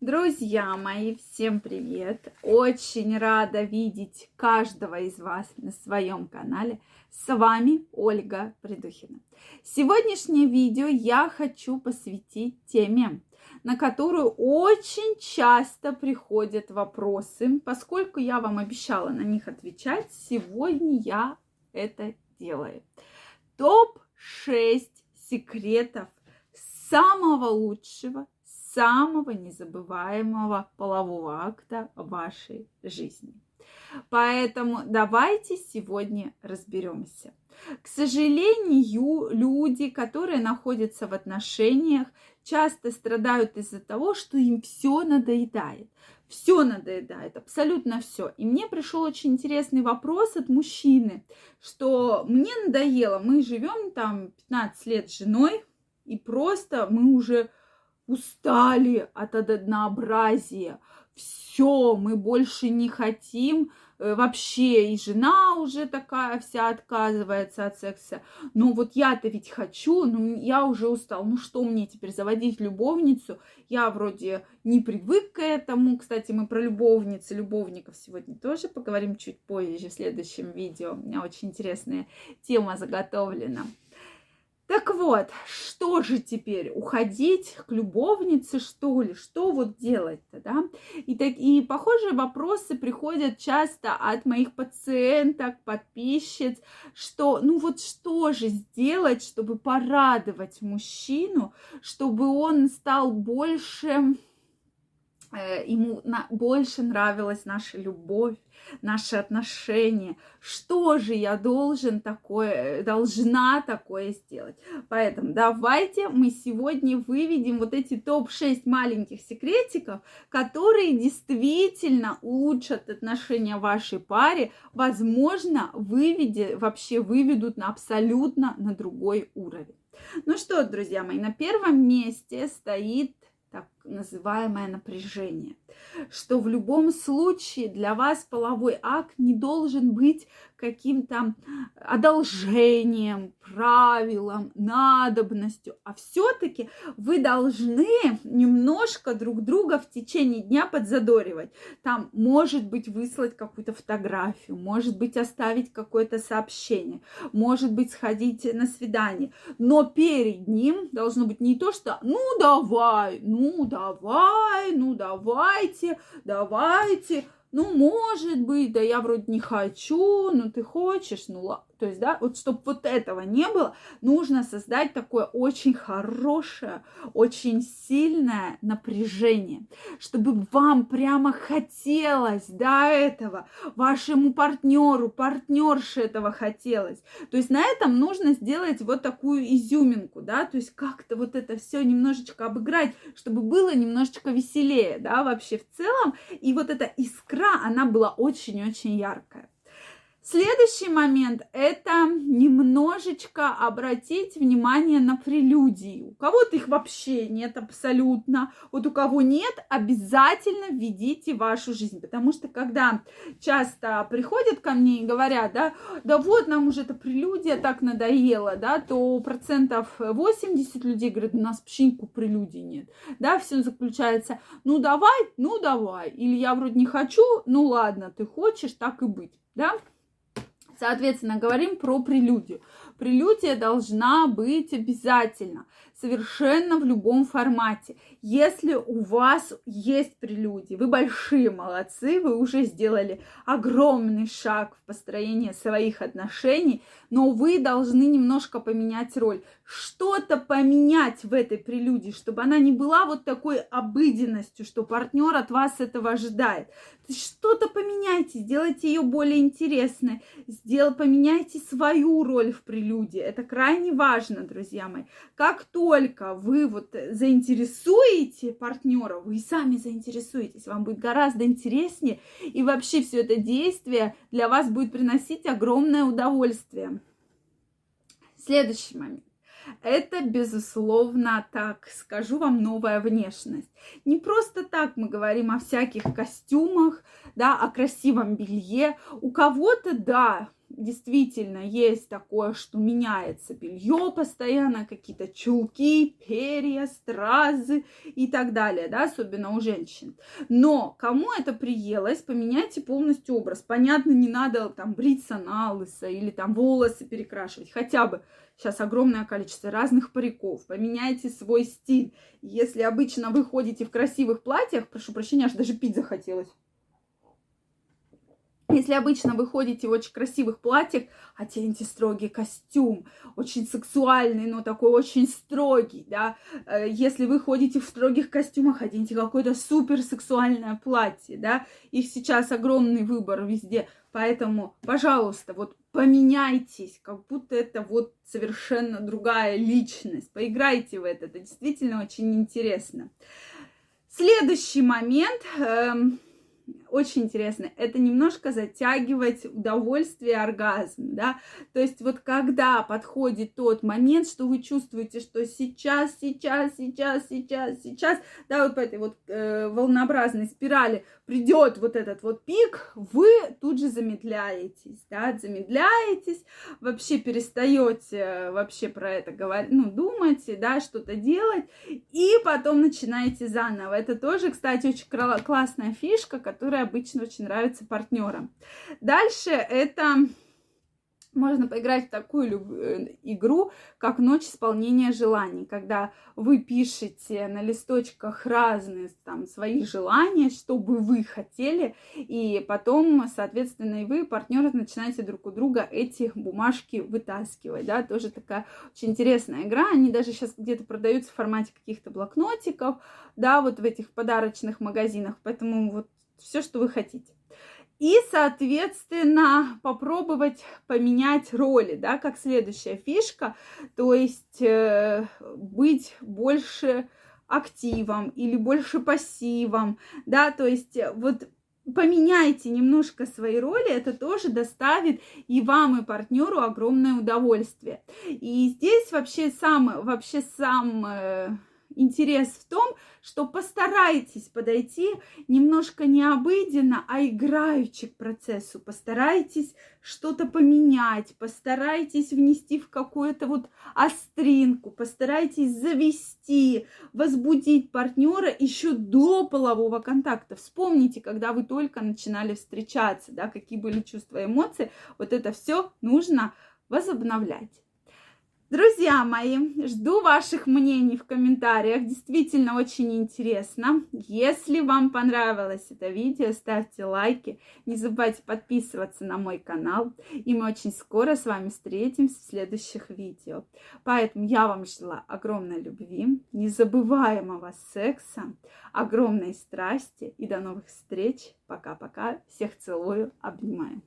Друзья мои, всем привет! Очень рада видеть каждого из вас на своем канале. С вами Ольга Придухина. Сегодняшнее видео я хочу посвятить теме, на которую очень часто приходят вопросы. Поскольку я вам обещала на них отвечать, сегодня я это делаю. Топ-6 секретов самого лучшего самого незабываемого полового акта вашей жизни. Поэтому давайте сегодня разберемся. К сожалению, люди, которые находятся в отношениях, часто страдают из-за того, что им все надоедает. Все надоедает, абсолютно все. И мне пришел очень интересный вопрос от мужчины, что мне надоело, мы живем там 15 лет с женой, и просто мы уже устали от однообразия. Все, мы больше не хотим э, вообще, и жена уже такая вся отказывается от секса. Но вот я-то ведь хочу, но я уже устал. Ну что мне теперь заводить любовницу? Я вроде не привык к этому. Кстати, мы про любовниц и любовников сегодня тоже поговорим чуть позже в следующем видео. У меня очень интересная тема заготовлена. Так вот, что же теперь? Уходить к любовнице, что ли? Что вот делать-то, да? И, так, и похожие вопросы приходят часто от моих пациенток, подписчиц, что, ну вот что же сделать, чтобы порадовать мужчину, чтобы он стал больше ему на, больше нравилась наша любовь, наши отношения. Что же я должен такое, должна такое сделать? Поэтому давайте мы сегодня выведем вот эти топ-6 маленьких секретиков, которые действительно улучшат отношения вашей паре, возможно, выведи, вообще выведут на абсолютно на другой уровень. Ну что, друзья мои, на первом месте стоит так называемое напряжение, что в любом случае для вас половой акт не должен быть каким-то одолжением, правилом, надобностью, а все-таки вы должны немножко друг друга в течение дня подзадоривать. Там, может быть, выслать какую-то фотографию, может быть, оставить какое-то сообщение, может быть, сходить на свидание, но перед ним должно быть не то, что «ну давай, ну давай, ну давайте, давайте», ну, может быть, да я вроде не хочу, но ты хочешь, ну. То есть, да, вот чтобы вот этого не было, нужно создать такое очень хорошее, очень сильное напряжение, чтобы вам прямо хотелось до этого, вашему партнеру, партнерше этого хотелось. То есть на этом нужно сделать вот такую изюминку, да, то есть как-то вот это все немножечко обыграть, чтобы было немножечко веселее, да, вообще в целом. И вот эта искра, она была очень-очень яркая. Следующий момент – это немножечко обратить внимание на прелюдии. У кого-то их вообще нет абсолютно. Вот у кого нет, обязательно введите вашу жизнь. Потому что когда часто приходят ко мне и говорят, да, да вот нам уже эта прелюдия так надоела, да, то процентов 80 людей говорят, у нас никакой прелюдии нет. Да, все заключается, ну давай, ну давай. Или я вроде не хочу, ну ладно, ты хочешь, так и быть, да. Соответственно, говорим про прелюдию. Прелюдия должна быть обязательно, совершенно в любом формате. Если у вас есть прелюдии, вы большие молодцы, вы уже сделали огромный шаг в построении своих отношений, но вы должны немножко поменять роль. Что-то поменять в этой прелюдии, чтобы она не была вот такой обыденностью, что партнер от вас этого ожидает. Что-то поменяйте, сделайте ее более интересной, сдел, поменяйте свою роль в прелюдии. Это крайне важно, друзья мои. Как только вы вот заинтересуете партнера, вы и сами заинтересуетесь, вам будет гораздо интереснее, и вообще все это действие для вас будет приносить огромное удовольствие. Следующий момент. Это, безусловно, так скажу вам, новая внешность. Не просто так мы говорим о всяких костюмах, да, о красивом белье. У кого-то, да, действительно есть такое, что меняется белье постоянно, какие-то чулки, перья, стразы и так далее, да, особенно у женщин. Но кому это приелось, поменяйте полностью образ. Понятно, не надо там бриться на лысо или там волосы перекрашивать, хотя бы Сейчас огромное количество разных париков. Поменяйте свой стиль. Если обычно вы ходите в красивых платьях, прошу прощения, аж даже пить захотелось. Если обычно вы ходите в очень красивых платьях, оденьте строгий костюм, очень сексуальный, но такой очень строгий, да. Э, если вы ходите в строгих костюмах, оденьте какое-то супер сексуальное платье, да. Их сейчас огромный выбор везде, поэтому, пожалуйста, вот поменяйтесь, как будто это вот совершенно другая личность. Поиграйте в это, это действительно очень интересно. Следующий момент. Очень интересно, это немножко затягивать удовольствие, оргазм, да, то есть вот когда подходит тот момент, что вы чувствуете, что сейчас, сейчас, сейчас, сейчас, сейчас, да, вот по этой вот э, волнообразной спирали придет вот этот вот пик, вы тут же замедляетесь, да, замедляетесь, вообще перестаете вообще про это говорить, ну, думать, да, что-то делать, и потом начинаете заново. Это тоже, кстати, очень классная фишка, которая обычно очень нравится партнерам. Дальше это можно поиграть в такую э, игру, как ночь исполнения желаний, когда вы пишете на листочках разные там свои желания, что бы вы хотели, и потом, соответственно, и вы, партнеры, начинаете друг у друга эти бумажки вытаскивать, да, тоже такая очень интересная игра, они даже сейчас где-то продаются в формате каких-то блокнотиков, да, вот в этих подарочных магазинах, поэтому вот все, что вы хотите. И, соответственно, попробовать поменять роли, да, как следующая фишка, то есть э, быть больше активом или больше пассивом, да, то есть э, вот поменяйте немножко свои роли, это тоже доставит и вам, и партнеру огромное удовольствие. И здесь вообще сам, вообще сам э, интерес в том, что постарайтесь подойти немножко не обыденно, а играючи к процессу. Постарайтесь что-то поменять, постарайтесь внести в какую-то вот остринку, постарайтесь завести, возбудить партнера еще до полового контакта. Вспомните, когда вы только начинали встречаться, да, какие были чувства, эмоции. Вот это все нужно возобновлять. Друзья мои, жду ваших мнений в комментариях. Действительно очень интересно. Если вам понравилось это видео, ставьте лайки. Не забывайте подписываться на мой канал. И мы очень скоро с вами встретимся в следующих видео. Поэтому я вам желаю огромной любви, незабываемого секса, огромной страсти и до новых встреч. Пока-пока. Всех целую, обнимаю.